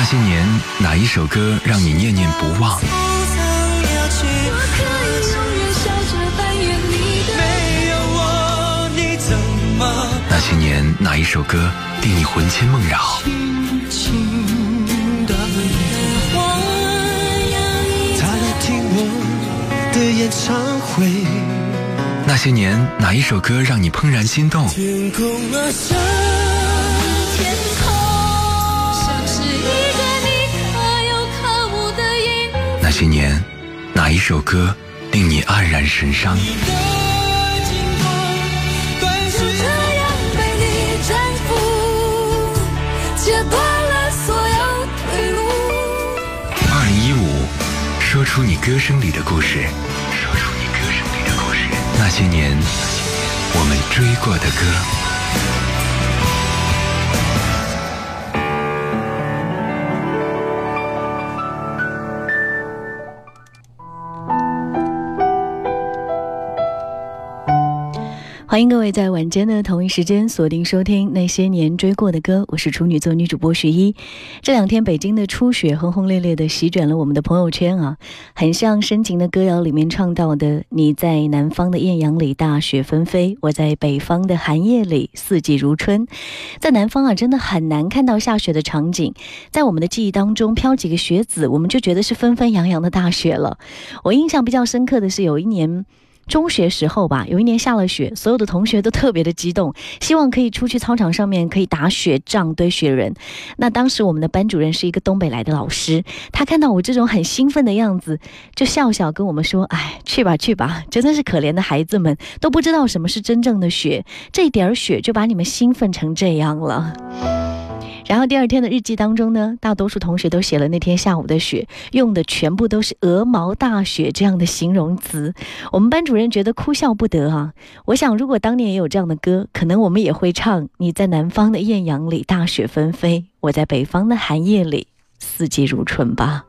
那些年，哪一首歌让你念念不忘？那些年，哪一首歌令你魂牵梦绕？那些年，哪一首歌让你怦然心动？些年，哪一首歌令你黯然神伤？二零一五，说出你歌声里的故事。说出你歌声里的故事。那些年，我们追过的歌。欢迎各位在晚间的同一时间锁定收听那些年追过的歌，我是处女座女主播徐一。这两天北京的初雪轰轰烈烈的席卷了我们的朋友圈啊，很像深情的歌谣里面唱到的：“你在南方的艳阳里大雪纷飞，我在北方的寒夜里四季如春。”在南方啊，真的很难看到下雪的场景，在我们的记忆当中飘几个雪子，我们就觉得是纷纷扬扬的大雪了。我印象比较深刻的是有一年。中学时候吧，有一年下了雪，所有的同学都特别的激动，希望可以出去操场上面可以打雪仗、堆雪人。那当时我们的班主任是一个东北来的老师，他看到我这种很兴奋的样子，就笑笑跟我们说：“哎，去吧去吧，真的是可怜的孩子们，都不知道什么是真正的雪，这点儿雪就把你们兴奋成这样了。”然后第二天的日记当中呢，大多数同学都写了那天下午的雪，用的全部都是“鹅毛大雪”这样的形容词。我们班主任觉得哭笑不得啊！我想，如果当年也有这样的歌，可能我们也会唱：“你在南方的艳阳里大雪纷飞，我在北方的寒夜里四季如春吧。”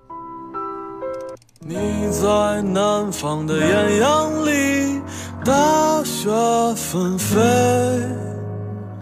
你在南方的艳阳里大雪纷飞。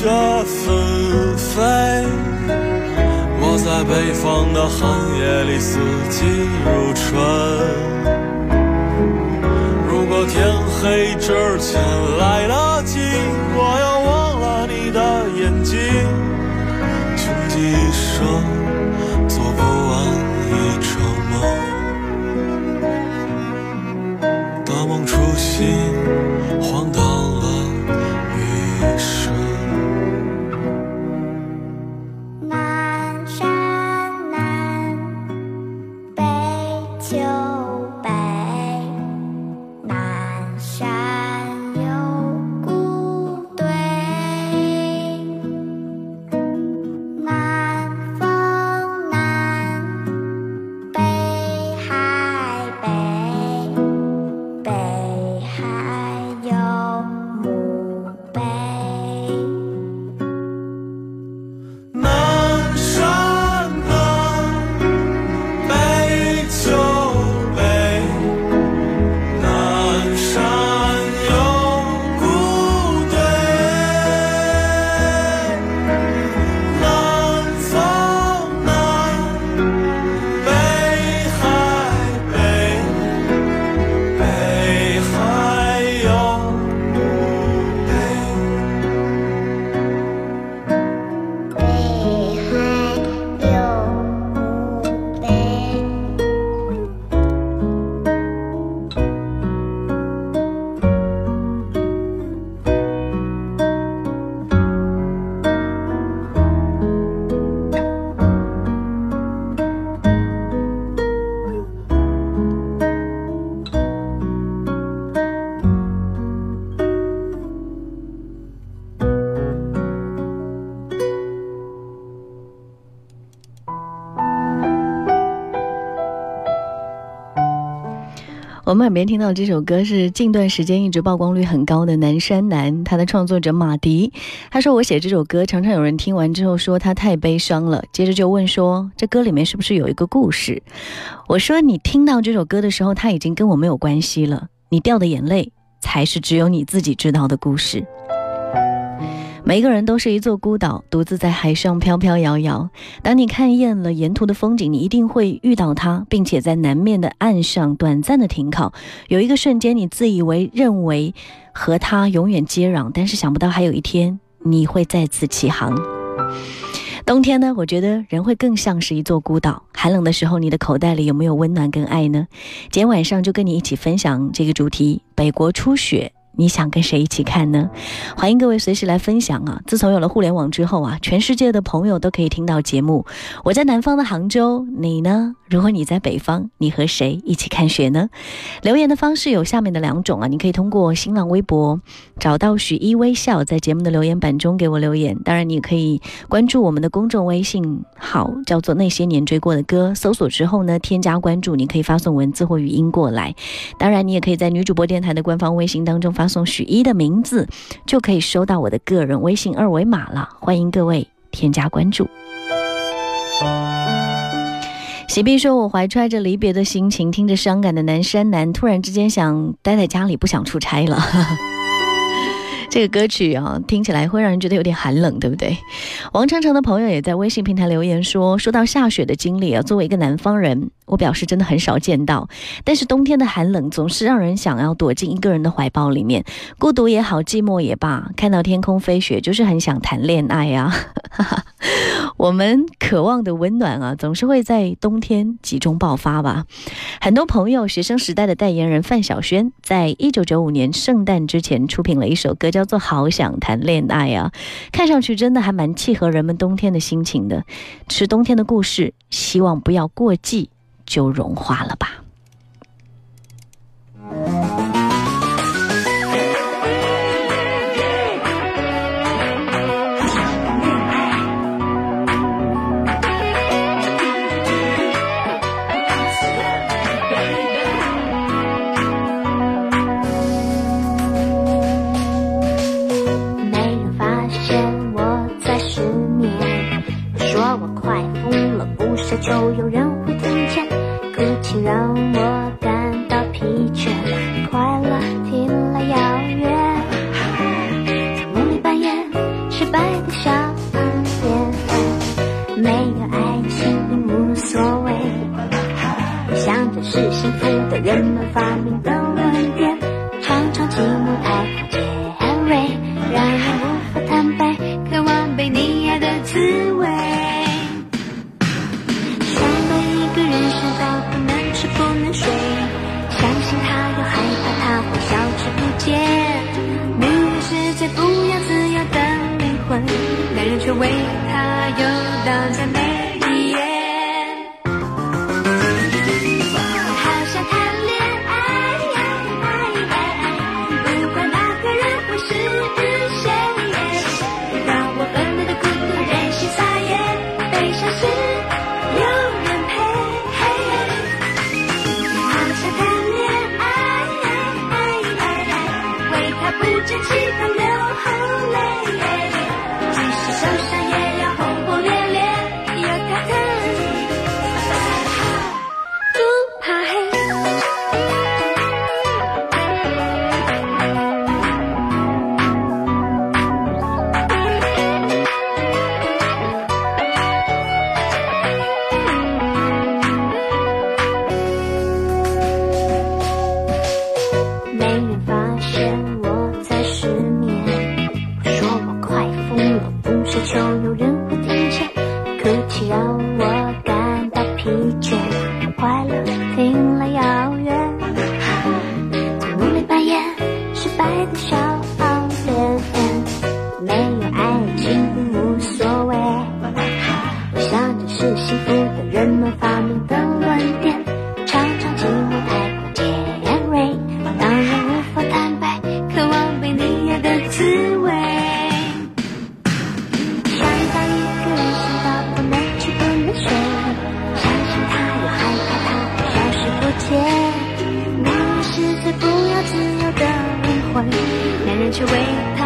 雪纷飞；我在北方的寒夜里，四季如春。如果天黑之前来得及，我要忘了你的眼睛，穷极一生我们耳边听到这首歌是近段时间一直曝光率很高的《南山南》，他的创作者马迪，他说我写这首歌，常常有人听完之后说他太悲伤了，接着就问说这歌里面是不是有一个故事？我说你听到这首歌的时候，他已经跟我没有关系了，你掉的眼泪才是只有你自己知道的故事。每个人都是一座孤岛，独自在海上飘飘摇摇。当你看厌了沿途的风景，你一定会遇到他，并且在南面的岸上短暂的停靠。有一个瞬间，你自以为认为和他永远接壤，但是想不到还有一天你会再次起航。冬天呢，我觉得人会更像是一座孤岛。寒冷的时候，你的口袋里有没有温暖跟爱呢？今天晚上就跟你一起分享这个主题：北国初雪。你想跟谁一起看呢？欢迎各位随时来分享啊！自从有了互联网之后啊，全世界的朋友都可以听到节目。我在南方的杭州，你呢？如果你在北方，你和谁一起看雪呢？留言的方式有下面的两种啊，你可以通过新浪微博找到许一微笑，在节目的留言板中给我留言。当然，你也可以关注我们的公众微信号，叫做那些年追过的歌。搜索之后呢，添加关注，你可以发送文字或语音过来。当然，你也可以在女主播电台的官方微信当中发送许一的名字，就可以收到我的个人微信二维码了。欢迎各位添加关注。喜碧说：“我怀揣着离别的心情，听着伤感的《南山南》，突然之间想待在家里，不想出差了。这个歌曲啊，听起来会让人觉得有点寒冷，对不对？”王长长的朋友也在微信平台留言说：“说到下雪的经历啊，作为一个南方人。”我表示真的很少见到，但是冬天的寒冷总是让人想要躲进一个人的怀抱里面，孤独也好，寂寞也罢，看到天空飞雪，就是很想谈恋爱呀。我们渴望的温暖啊，总是会在冬天集中爆发吧。很多朋友，学生时代的代言人范晓萱，在一九九五年圣诞之前出品了一首歌，叫做《好想谈恋爱》啊，看上去真的还蛮契合人们冬天的心情的，是冬天的故事，希望不要过季。就融化了吧。海。your way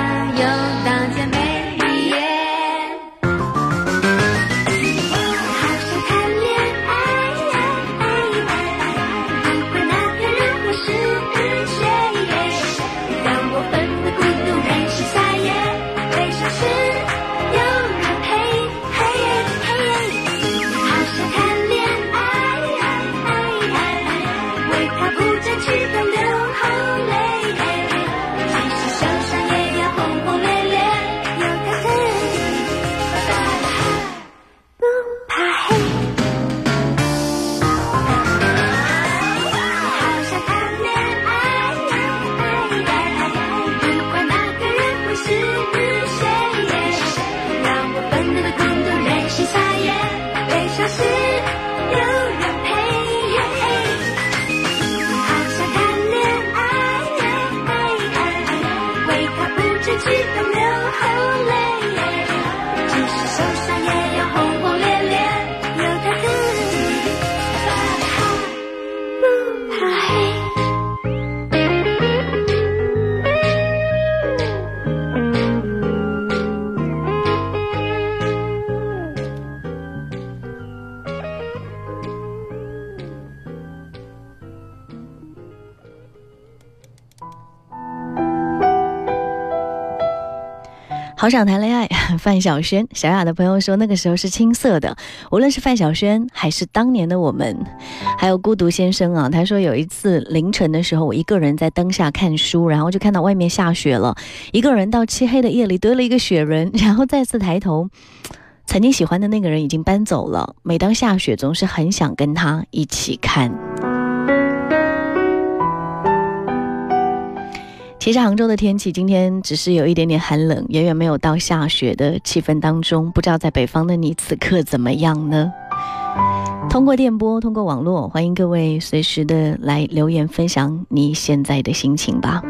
好想谈恋爱，范晓萱。小雅的朋友说，那个时候是青涩的。无论是范晓萱，还是当年的我们，还有孤独先生啊。他说有一次凌晨的时候，我一个人在灯下看书，然后就看到外面下雪了，一个人到漆黑的夜里堆了一个雪人，然后再次抬头，曾经喜欢的那个人已经搬走了。每当下雪，总是很想跟他一起看。其实杭州的天气今天只是有一点点寒冷，远远没有到下雪的气氛当中。不知道在北方的你此刻怎么样呢？通过电波，通过网络，欢迎各位随时的来留言分享你现在的心情吧。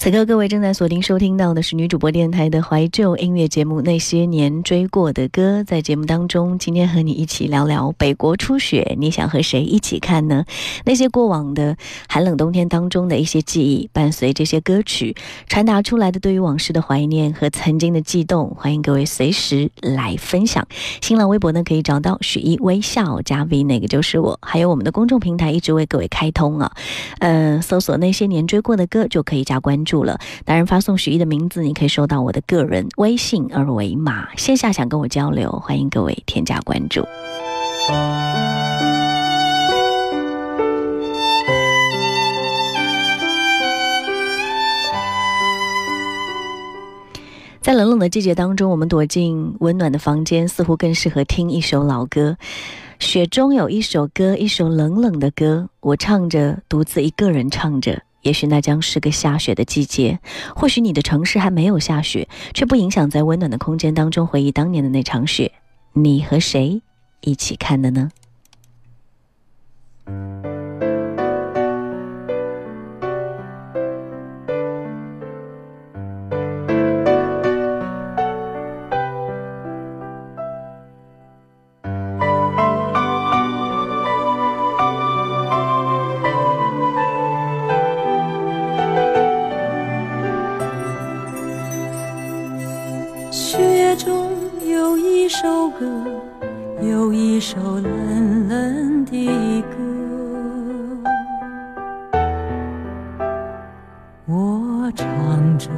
此刻，各位正在锁定收听到的是女主播电台的怀旧音乐节目《那些年追过的歌》。在节目当中，今天和你一起聊聊北国初雪，你想和谁一起看呢？那些过往的寒冷冬天当中的一些记忆，伴随这些歌曲传达出来的对于往事的怀念和曾经的悸动，欢迎各位随时来分享。新浪微博呢可以找到许一微笑加 V，那个就是我。还有我们的公众平台一直为各位开通啊，呃，搜索那些年追过的歌就可以加关注。住了，当然发送许一的名字，你可以收到我的个人微信二维码。线下想跟我交流，欢迎各位添加关注。在冷冷的季节当中，我们躲进温暖的房间，似乎更适合听一首老歌。雪中有一首歌，一首冷冷的歌，我唱着，独自一个人唱着。也许那将是个下雪的季节，或许你的城市还没有下雪，却不影响在温暖的空间当中回忆当年的那场雪。你和谁一起看的呢？一首冷冷的歌我唱着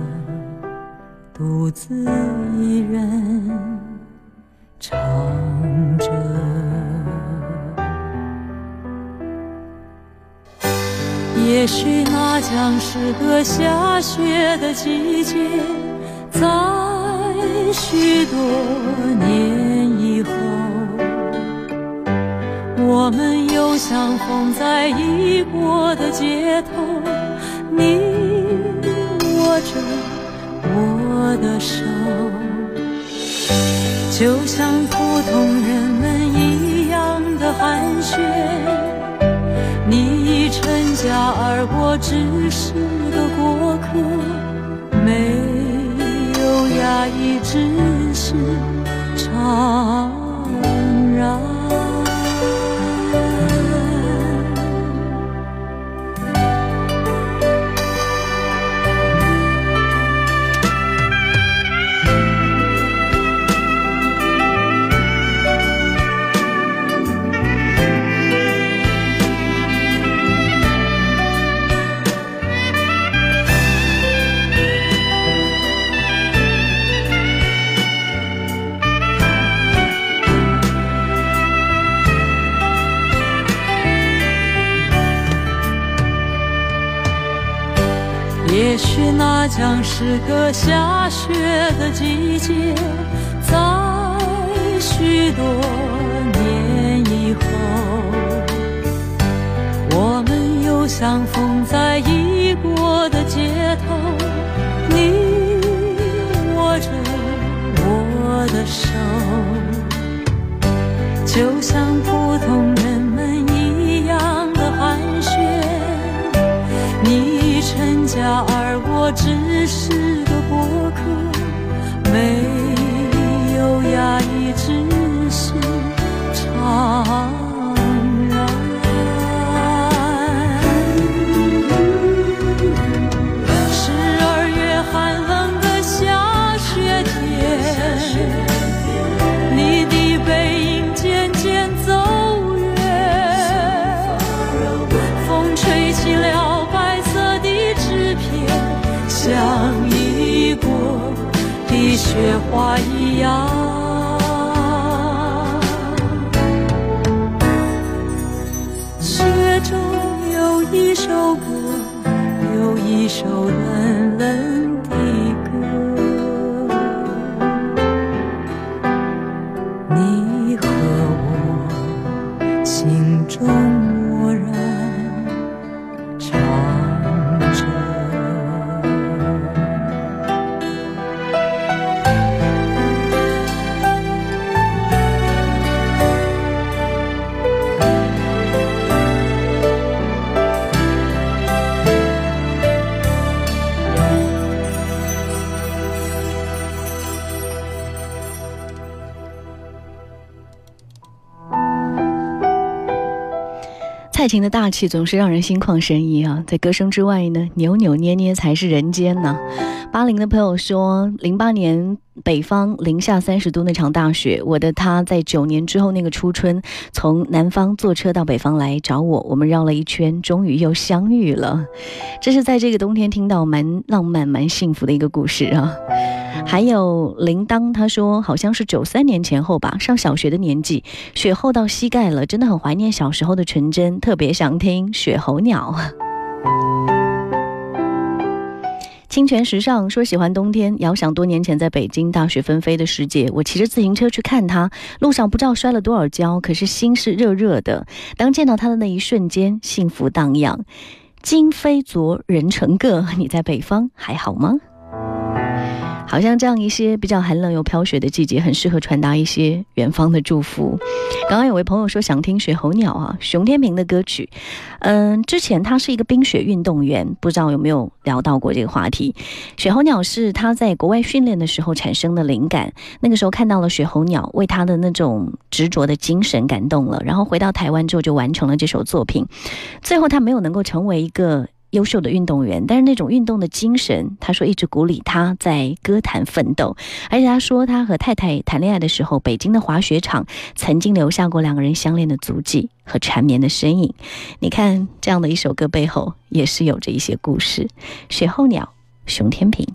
独自一人唱着。也许那将是个下雪的季节在许多年以后我们又相逢在异国的街头。你握着我的手，就像普通人们一样的寒暄。你已成家，而我只是个过客。没有压抑，只是怅是个下雪的季节，在许多年以后，我们又相逢在异国的街头。你握着我的手，就像情的大气总是让人心旷神怡啊，在歌声之外呢，扭扭捏捏才是人间呢。八零的朋友说，零八年北方零下三十度那场大雪，我的他在九年之后那个初春，从南方坐车到北方来找我，我们绕了一圈，终于又相遇了。这是在这个冬天听到蛮浪漫、蛮幸福的一个故事啊。还有铃铛，他说好像是九三年前后吧，上小学的年纪，雪厚到膝盖了，真的很怀念小时候的纯真，特别想听《雪候鸟》。清泉时尚说喜欢冬天，遥想多年前在北京大雪纷飞的时节，我骑着自行车去看他，路上不知道摔了多少跤，可是心是热热的。当见到他的那一瞬间，幸福荡漾。今非昨，人成各，你在北方还好吗？好像这样一些比较寒冷又飘雪的季节，很适合传达一些远方的祝福。刚刚有位朋友说想听《雪候鸟》啊，熊天平的歌曲。嗯，之前他是一个冰雪运动员，不知道有没有聊到过这个话题。雪候鸟是他在国外训练的时候产生的灵感，那个时候看到了雪候鸟，为他的那种执着的精神感动了，然后回到台湾之后就完成了这首作品。最后他没有能够成为一个。优秀的运动员，但是那种运动的精神，他说一直鼓励他在歌坛奋斗。而且他说，他和太太谈恋爱的时候，北京的滑雪场曾经留下过两个人相恋的足迹和缠绵的身影。你看，这样的一首歌背后也是有着一些故事。雪候鸟，熊天平。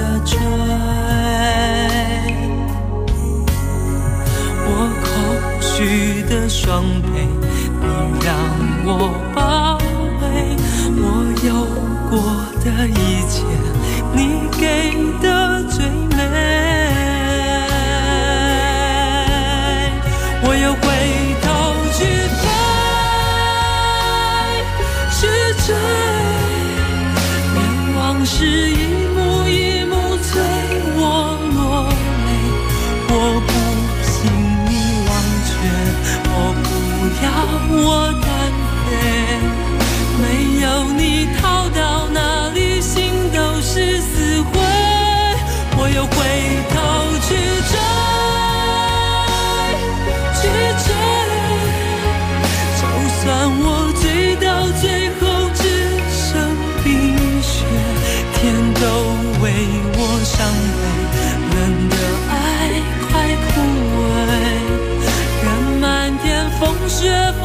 的追。我空虚的双臂，你让我包围。我有过的一切，你给的 je